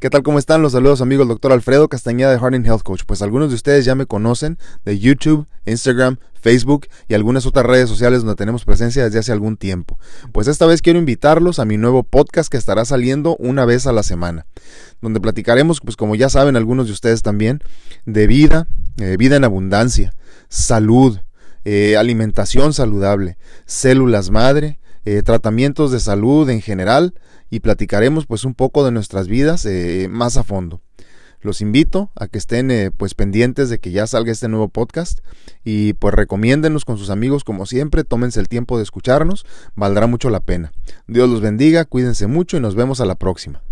¿Qué tal? ¿Cómo están? Los saludos amigos, el doctor Alfredo Castañeda de Harding Health Coach. Pues algunos de ustedes ya me conocen de YouTube, Instagram, Facebook y algunas otras redes sociales donde tenemos presencia desde hace algún tiempo. Pues esta vez quiero invitarlos a mi nuevo podcast que estará saliendo una vez a la semana, donde platicaremos, pues como ya saben algunos de ustedes también, de vida, eh, vida en abundancia, salud, eh, alimentación saludable, células madre, eh, tratamientos de salud en general y platicaremos pues un poco de nuestras vidas eh, más a fondo. Los invito a que estén eh, pues pendientes de que ya salga este nuevo podcast y pues recomiéndenos con sus amigos como siempre, tómense el tiempo de escucharnos, valdrá mucho la pena. Dios los bendiga, cuídense mucho y nos vemos a la próxima.